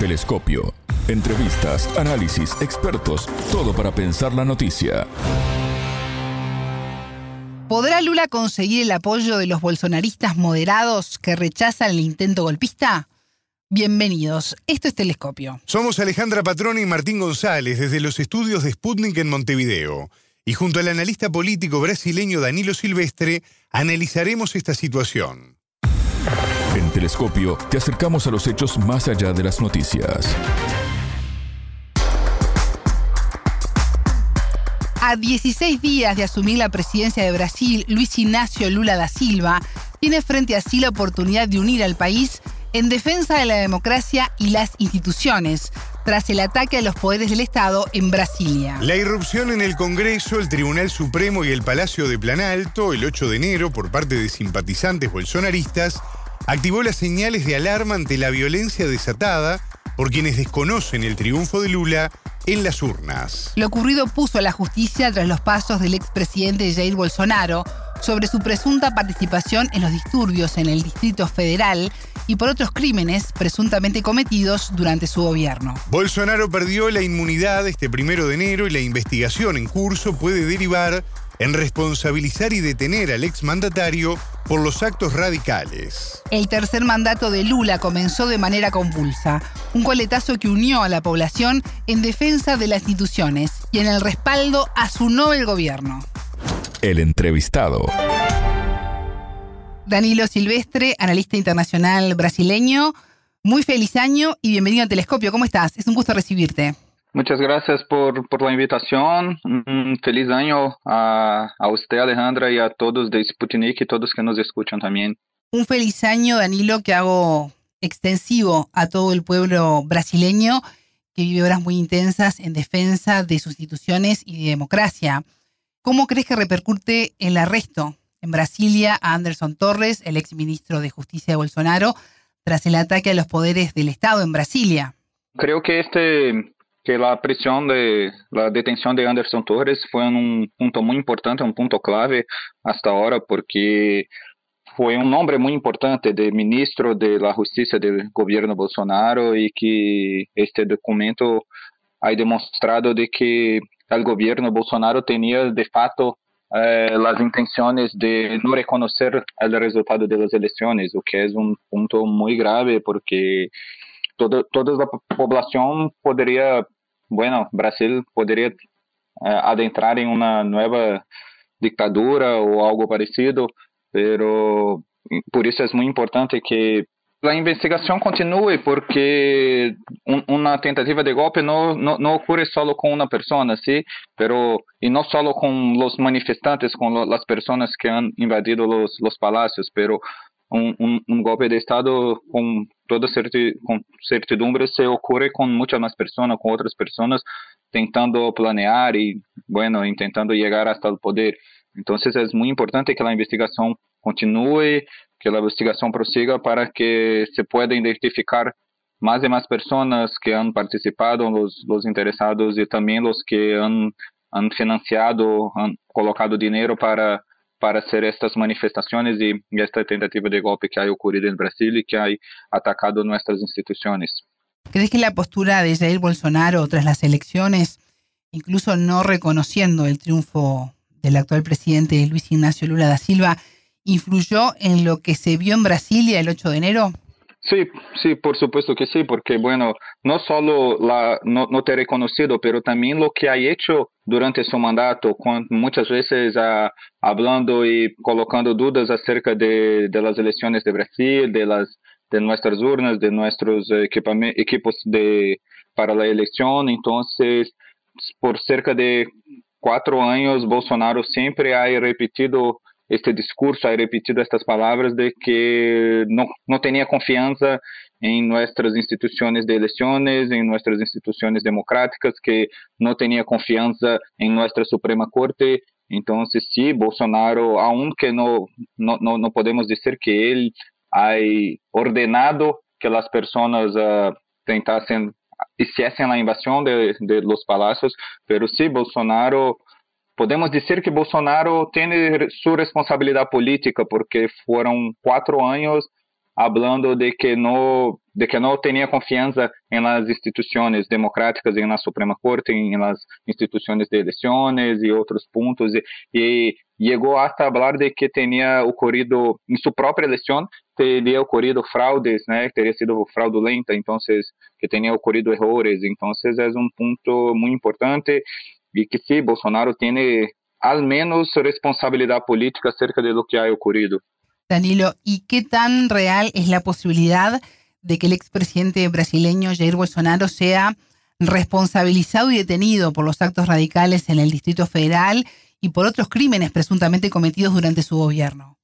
Telescopio. Entrevistas, análisis, expertos, todo para pensar la noticia. ¿Podrá Lula conseguir el apoyo de los bolsonaristas moderados que rechazan el intento golpista? Bienvenidos, esto es Telescopio. Somos Alejandra Patrón y Martín González desde los estudios de Sputnik en Montevideo. Y junto al analista político brasileño Danilo Silvestre, analizaremos esta situación. Telescopio te acercamos a los hechos más allá de las noticias. A 16 días de asumir la presidencia de Brasil, Luis Ignacio Lula da Silva tiene frente a sí la oportunidad de unir al país en defensa de la democracia y las instituciones, tras el ataque a los poderes del Estado en Brasilia. La irrupción en el Congreso, el Tribunal Supremo y el Palacio de Planalto el 8 de enero por parte de simpatizantes bolsonaristas activó las señales de alarma ante la violencia desatada por quienes desconocen el triunfo de Lula en las urnas. Lo ocurrido puso a la justicia tras los pasos del expresidente Jair Bolsonaro sobre su presunta participación en los disturbios en el Distrito Federal y por otros crímenes presuntamente cometidos durante su gobierno. Bolsonaro perdió la inmunidad este primero de enero y la investigación en curso puede derivar en responsabilizar y detener al exmandatario por los actos radicales. El tercer mandato de Lula comenzó de manera convulsa, un coletazo que unió a la población en defensa de las instituciones y en el respaldo a su nuevo gobierno. El entrevistado. Danilo Silvestre, analista internacional brasileño. Muy feliz año y bienvenido a Telescopio. ¿Cómo estás? Es un gusto recibirte. Muchas gracias por, por la invitación. Un feliz año a, a usted, Alejandra, y a todos de Sputnik y todos que nos escuchan también. Un feliz año, Danilo, que hago extensivo a todo el pueblo brasileño que vive horas muy intensas en defensa de sus instituciones y de democracia. ¿Cómo crees que repercute el arresto en Brasilia a Anderson Torres, el ex ministro de Justicia de Bolsonaro, tras el ataque a los poderes del Estado en Brasilia. Creo que este que a pressão de a detenção de Anderson Torres foi um ponto muito importante, um ponto clave hasta agora, porque foi um nome muito importante de ministro da Justiça do governo Bolsonaro e que este documento aí demonstrado de que o governo Bolsonaro tinha de fato eh, as intenções de não reconhecer o resultado das eleições, o que é um ponto muito grave porque toda, toda a população poderia, bueno, Brasil poderia eh, adentrar em uma nova ditadura ou algo parecido, pero por isso é muito importante que a investigação continue, porque uma tentativa de golpe não, não, ocorre só com uma pessoa, sim, sí? pero, e não só com os manifestantes, com as pessoas que han invadido os, os palácios, pero un, golpe de Estado con toda certi, certidumbre se ocurre con muchas más personas, con otras personas, tentando planear y, bueno, intentando llegar hasta el poder. Entonces es muy importante que la investigación continúe, que la investigación prosiga para que se pueda identificar más y más personas que han participado, los, los interesados y también los que han, han financiado, han colocado dinero para, para hacer estas manifestaciones y, esta tentativa de golpe que ha ocurrido en Brasil y que ha atacado nuestras instituciones. ¿Crees que la postura de Jair Bolsonaro tras las elecciones, incluso no reconociendo el triunfo del actual presidente Luis Ignacio Lula da Silva, influyó en lo que se vio en Brasilia el 8 de enero? Sí, sí, por supuesto que sí, porque bueno, no solo la, no, te he reconocido, pero también lo que ha hecho durante su mandato, cuando muchas veces uh, hablando y colocando dudas acerca de, de, las elecciones de Brasil, de las de nuestras urnas, de nuestros equipos de para la elección, entonces por cerca de cuatro años Bolsonaro siempre ha repetido este discurso, ha repetido estas palavras de que não, não tinha confiança em nossas instituições de eleições, em nossas instituições democráticas, que não tinha confiança em nossa Suprema Corte. Então, se sí, Bolsonaro, aún que não, não, não podemos dizer que ele hay ordenado que as pessoas uh, tentassem hiciesen a invasão de, de los palacios, pero sí Bolsonaro Podemos dizer que Bolsonaro tem sua responsabilidade política porque foram quatro anos falando de que não de que não tinha confiança em nas instituições democráticas, em na Suprema Corte, em nas instituições de eleições e outros pontos. E, chegou até a falar de que tinha ocorrido em sua própria eleição teria ocorrido fraudes, né, teria sido fraudulenta, então que tinha ocorrido erros, então é um ponto muito importante. Y que sí, Bolsonaro tiene al menos responsabilidad política acerca de lo que ha ocurrido. Danilo, ¿y qué tan real es la posibilidad de que el expresidente brasileño Jair Bolsonaro sea responsabilizado y detenido por los actos radicales en el Distrito Federal y por otros crímenes presuntamente cometidos durante su gobierno?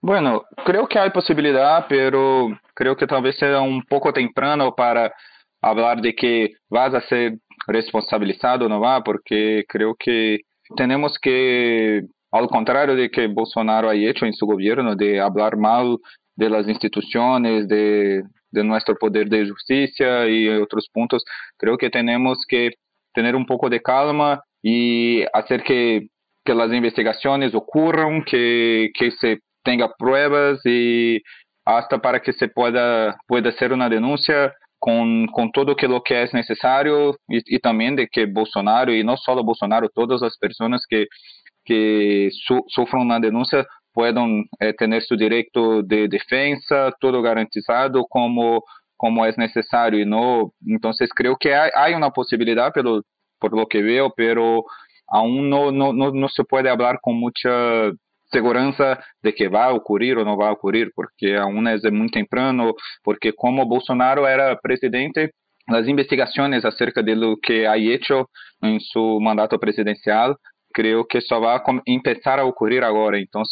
Bueno, creo que hay posibilidad, pero creo que tal vez sea un poco temprano para hablar de que vas a ser responsabilizado, ¿no va? Porque creo que tenemos que al contrario de que Bolsonaro ha hecho en su gobierno, de hablar mal de las instituciones, de, nuestro poder de justicia y otros puntos, creo que tenemos que tener un poco de calma y hacer que, que las investigaciones ocurran, que, que se tenga pruebas y hasta para que se pueda, pueda hacer una denuncia com, com todo aquilo que é necessário e, e, também de que Bolsonaro, e não só Bolsonaro, todas as pessoas que, que so, sofrem na denúncia possam é, eh, ter seu direito de defesa, tudo garantizado como como é necessário. E não então creio que há, há uma possibilidade pelo por lo que veo pero aún não se pode falar com muita segurança de que vai ocorrer ou não vai ocorrer, porque aún é muito temprano, porque como Bolsonaro era presidente, as investigações acerca de lo que ha hecho em seu mandato presidencial creo que só vai começar a ocorrer agora. Então,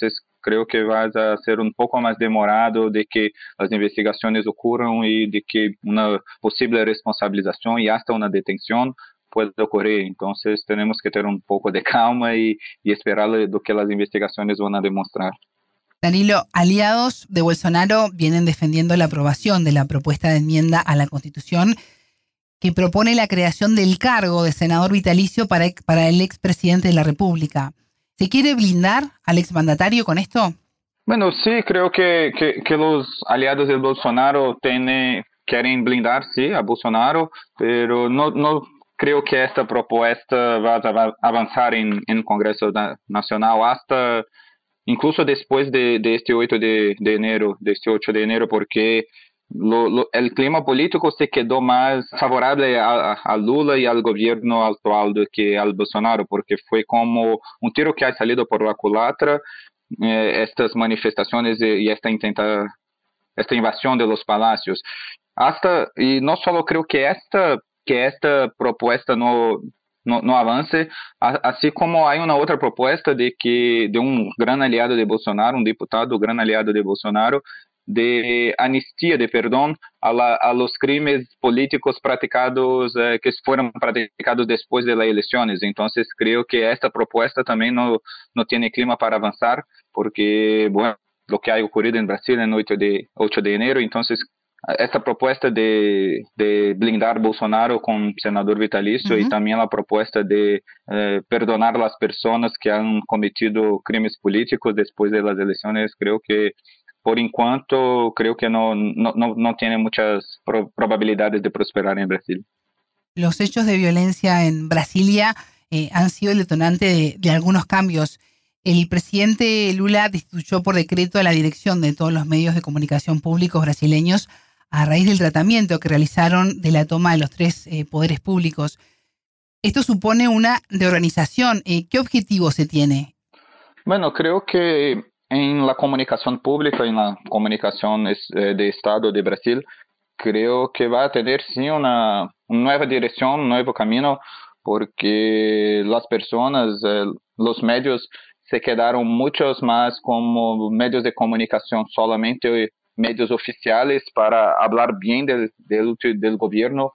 creo que vai ser um pouco mais demorado de que as investigações ocorram e de que uma possível responsabilização e até uma detenção pode ocorrer. Então, temos que ter um pouco de calma e, e esperar do que as investigações vão demonstrar. Danilo, aliados de Bolsonaro vienen defendiendo la aprobación de la propuesta de enmienda a la Constitución que propone la creación del cargo de senador vitalicio para, para el expresidente de la República. ¿Se quiere blindar al exmandatario con esto? Bueno, sí, creo que, que, los aliados de Bolsonaro tienen, quieren blindar, sí, a Bolsonaro, pero no, no creo que esta propuesta va a avanzar en, Congreso Nacional hasta incluso después de, de este 8 de, de, enero, de este 8 de enero, porque lo, lo, el clima político se quedó más favorable a, a, Lula y al gobierno actual que al Bolsonaro, porque fue como un tiro que ha salido por la culatra eh, estas manifestaciones y esta intenta esta invasión de los palacios. Hasta, y no solo creo que esta, que esta propuesta no, no, no avance, así como hay una otra propuesta de que de un gran aliado de Bolsonaro, un diputado gran aliado de Bolsonaro, de anistia, de perdão a, la, a los crimes políticos praticados eh, que foram praticados depois das eleições. Então, creio que esta proposta também não não tem clima para avançar, porque bueno, lo que ha ocurrido em Brasil no 8 de 8 de enero, então esta proposta de, de blindar Bolsonaro com senador vitalício e também a proposta de eh, perdonar as pessoas que han cometido crimes políticos depois das eleições, creio que por enquanto, creo que no, no, no, tiene muchas probabilidades de prosperar en Brasil. Los hechos de violencia en Brasilia eh, han sido el detonante de, algunos cambios. El presidente Lula destituyó por decreto a la dirección de todos los medios de comunicación públicos brasileños a raíz del tratamiento que realizaron de la toma de los tres eh, poderes públicos. Esto supone una reorganización. Eh, ¿Qué objetivo se tiene? Bueno, creo que en la comunicación pública, en la comunicación eh, de Estado de Brasil, creo que va a tener sí una, nueva dirección, un nuevo camino, porque las personas, eh, los medios se quedaron muchos más como medios de comunicación, solamente medios oficiales para hablar bien del, del, del gobierno.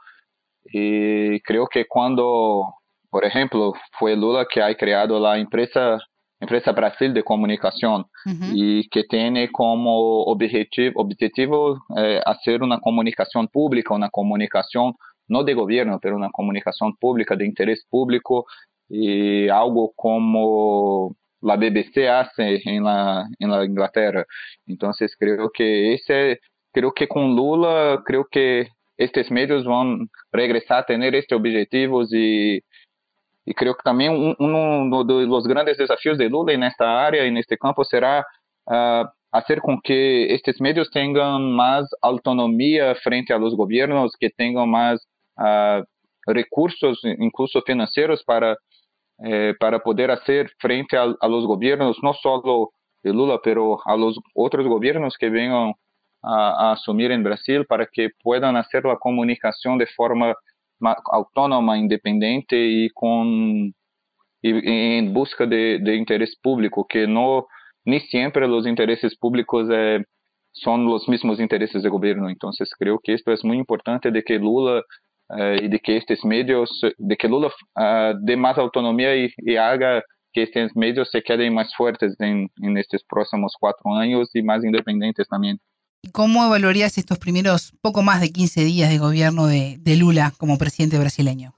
Y creo que cuando, por ejemplo, fue Lula que ha creado la empresa Empresa Brasil de Comunicação uhum. e que tem como objetivo, objetivo eh, hacer uma comunicação pública, uma comunicação não de governo, mas uma comunicação pública de interesse público e algo como la BBC hace en la, en la Inglaterra. Entonces creo que ese, creo que con Lula, creo que estes medios vão regressar a ter estes objetivos e, e creio que também um, dos grandes desafios de Lula nesta área e neste campo será ah, uh, fazer com que estes medios tenham mais autonomia frente a aos governos, que tenham mais uh, ah, recursos, incluso financeiros para eh, para poder hacer frente a, a, los gobiernos, no solo de Lula, pero a los otros gobiernos que vengan a, a asumir en Brasil, para que puedan hacer la comunicación de forma autónoma, independiente y con y, en busca de, de interés público, que no ni siempre los intereses públicos eh, son los mismos intereses de gobierno. Entonces creo que esto es muy importante de que Lula y de que estos medios, de que Lula uh, dé más autonomía y, y, haga que estos medios se queden más fuertes en, en estos próximos cuatro años y más independientes también. ¿Cómo evaluarías estos primeros poco más de 15 días de gobierno de, de Lula como presidente brasileño?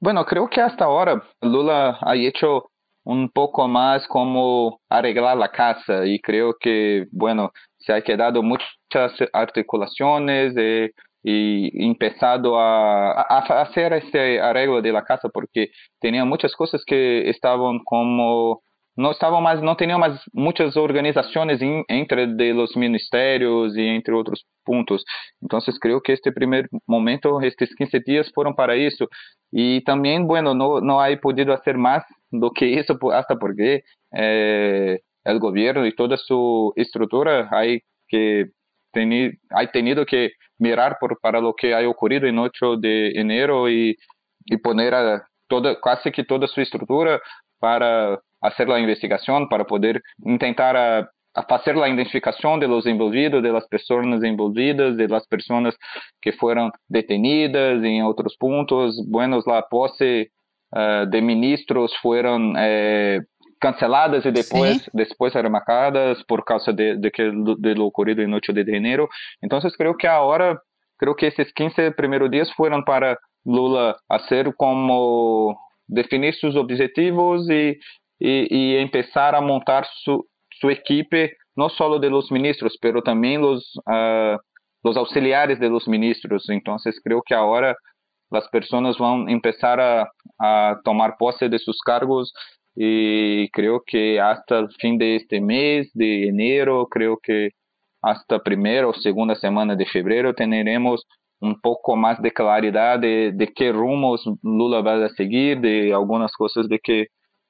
Bueno, creo que hasta ahora Lula ha hecho un poco más como arreglar la casa y creo que, bueno, se ha quedado muchas articulaciones eh, y empezado a, a, hacer este arreglo de casa porque tenía muchas cosas que estaban como no estaban más no tenían más muchas organizaciones in, entre de los ministerios y entre otros puntos. Entonces creo que este primer momento estos 15 días fueron para eso. Y también bueno no no hay podido hacer más do que eso hasta porque eh, el gobierno y toda su estructura hay que tener, hay tenido que mirar por, para lo que ha ocurrido en 8 de enero y, y poner a toda, casi que toda su estructura para hacer la investigación, para poder intentar a, a hacer la identificación de los envolvidos, de las personas envolvidas, de las personas que fueron detenidas en otros puntos. Bueno, la pose uh, de ministros fueron eh, canceladas e depois Sim. depois remarcadas por causa de, de que de ocorrido em noite de janeiro. Então, creio que a hora, creio que esses 15 primeiros dias foram para Lula a ser como definir seus objetivos e e, e começar a montar su, sua equipe, não só de los ministros, mas também los uh, auxiliares de los ministros. Então, creio que agora as pessoas vão começar a, a tomar posse de seus cargos y creo que hasta el fin de este mes de enero, creo que hasta primera o segunda semana de febrero tendremos un poco más de claridad de, de qué rumos Lula va a seguir, de algunas cosas de que,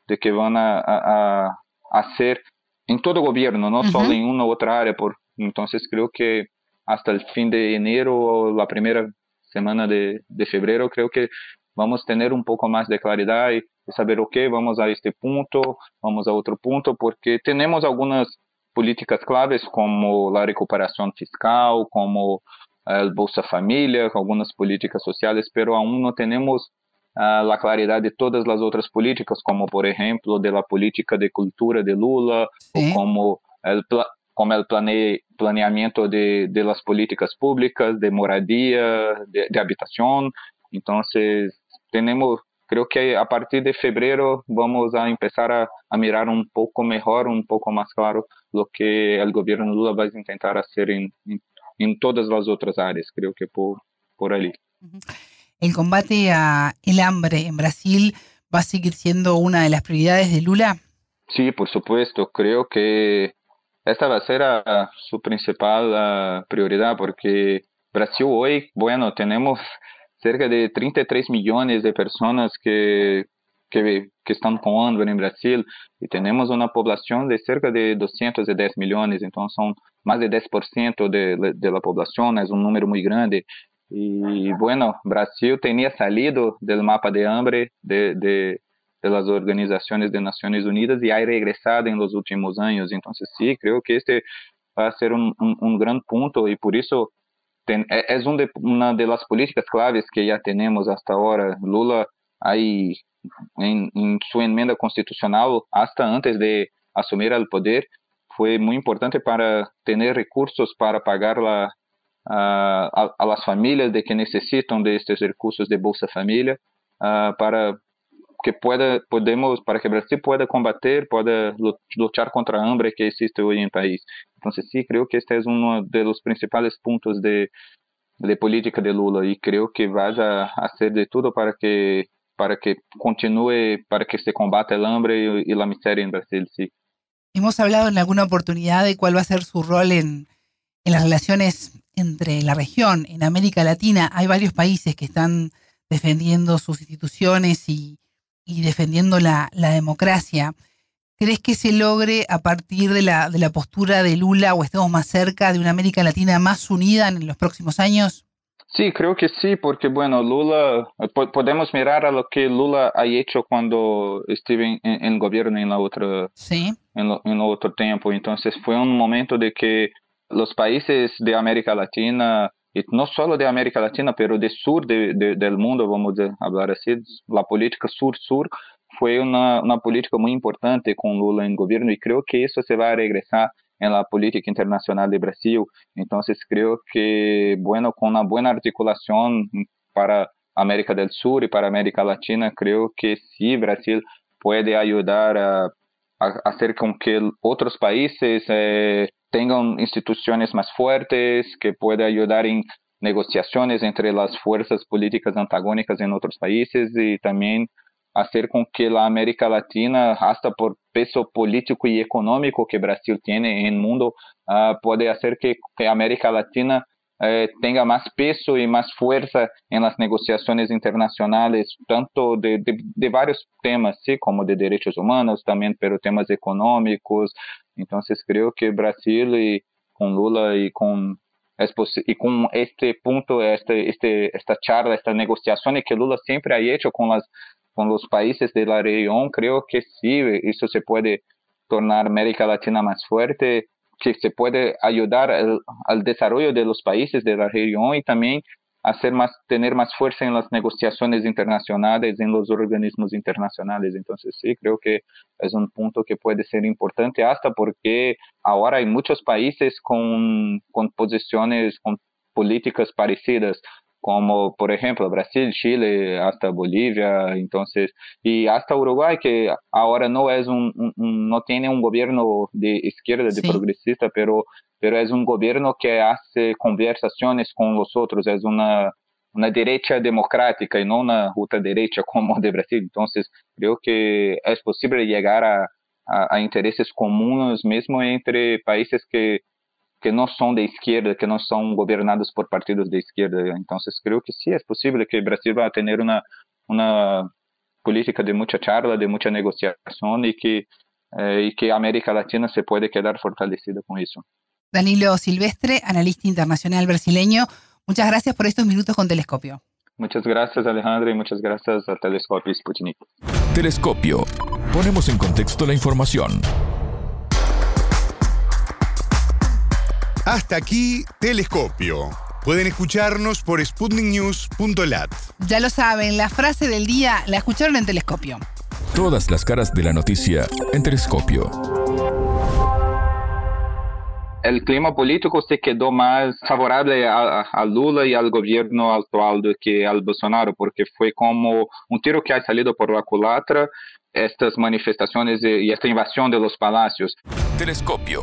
de que van a, a, a hacer en todo gobierno, no uh -huh. solo en una u otra área. Por, entonces creo que hasta el fin de enero o la primera semana de, de febrero creo que vamos ter um pouco mais de claridade e saber o okay, que vamos a este ponto, vamos a outro ponto, porque temos algumas políticas claves como a recuperação fiscal, como eh, a Bolsa Família, algumas políticas sociais, mas aún não temos eh, a claridade de todas as outras políticas, como por exemplo, da política de cultura de Lula, ou como el como o plane, planeamento de, de las políticas públicas, de moradia, de, de habitação. Então, tenemos creo que a partir de febrero vamos a empezar a, a, mirar un poco mejor, un poco más claro lo que el gobierno Lula va a intentar hacer en, en, en todas las otras áreas, creo que por, por allí. ¿El combate al hambre en Brasil va a seguir siendo una de las prioridades de Lula? Sí, por supuesto. Creo que esta va a ser a, su principal a, prioridad porque Brasil hoy, bueno, tenemos cerca de 33 milhões de pessoas que, que, que estão hambre no Brasil e temos uma população de cerca de 210 milhões, então são mais de 10% de, de la é um número muito grande. E, bueno, Brasil tinha saído do mapa de hambre de, de, de organizações de Nações Unidas e ha regressado em últimos anos. Então, sim, sí, creio que este vai ser um, um grande ponto e por isso es de, una de las políticas claves que ya tenemos hasta ahora. Lula, ahí en, en, su enmienda constitucional, hasta antes de asumir el poder, fue muy importante para tener recursos para pagar la, a, a, a las familias de que necesitan de estos recursos de Bolsa Familia, uh, para que pueda, podemos, para que Brasil pueda combater, pueda luchar contra la hambre que existe hoy en el país. Entonces sí, creo que este es uno de los principales puntos de, de política de Lula y creo que va a hacer de todo para que para que continúe, para que se combata el hambre y, y la miseria en Brasil, sí. Hemos hablado en alguna oportunidad de cuál va a ser su rol en, en las relaciones entre la región. En América Latina hay varios países que están defendiendo sus instituciones y, y defendiendo la, la, democracia. ¿Crees que se logre a partir de la, de la postura de Lula o estemos más cerca de una América Latina más unida en los próximos años? Sí, creo que sí, porque bueno, Lula, podemos mirar a lo que Lula ha hecho cuando estuvo en, el gobierno en la otra, sí. en, lo, en otro tiempo. Entonces fue un momento de que los países de América Latina, y no solo de América Latina, pero del sur de, de, del mundo, vamos a hablar así, la política sur-sur fue una, política muy importante con Lula en gobierno y creo que eso se va a regresar en la política internacional de Brasil. Entonces creo que, bueno, con una buena articulación para América del Sur y para América Latina, creo que sí, Brasil puede ayudar a, hacer con que otros países tengan instituciones más fuertes, que pueda ayudar en negociaciones entre las fuerzas políticas antagónicas en otros países y también hacer con que la América Latina, hasta por peso político y económico que Brasil tiene en el mundo, uh, puede hacer que, que América Latina eh, tenha mais peso e mais força em las negociações internacionais, tanto de, de, de vários temas, sim, como de direitos humanos, também pelos temas econômicos. Então, creio que Brasil e com Lula e com e com este ponto, esta esta charla, esta negociação que Lula sempre ha feito com com os países da região, creio que sim, isso se pode tornar a América Latina mais forte que se puede ayudar al, desarrollo de los países de la región y también hacer más, tener más fuerza en las negociaciones internacionales, en los organismos internacionales. Entonces sí, creo que es un punto que puede ser importante hasta porque ahora hay muchos países con, con posiciones, con políticas parecidas como por exemplo Brasil, Chile, até Bolívia, entonces e até Uruguai que agora não é um, um, um não tem um governo de esquerda de Sim. progressista, pero pero é um governo que faz conversações com os outros, é uma uma direita democrática e não na ruta direita como de Brasil. Então, creio que é possível chegar a, a, a interesses comuns mesmo entre países que que no son de izquierda, que no son gobernados por partidos de izquierda. Entonces creo que sí es posible que Brasil va a tener una, una política de mucha charla, de mucha negociación y que, eh, y que América Latina se puede quedar fortalecida con eso. Danilo Silvestre, analista internacional brasileño, muchas gracias por estos minutos con Telescopio. Muchas gracias Alejandra y muchas gracias a Telescopio Sputnik. Telescopio. Ponemos en contexto la información. Hasta aquí, Telescopio. Pueden escucharnos por sputniknews.lat. Ya lo saben, la frase del día la escucharon en Telescopio. Todas las caras de la noticia en Telescopio. El clima político se quedó más favorable a, a, Lula y al gobierno actual do que al Bolsonaro, porque fue como un tiro que ha salido por la culatra estas manifestaciones y esta invasión de los palacios. Telescopio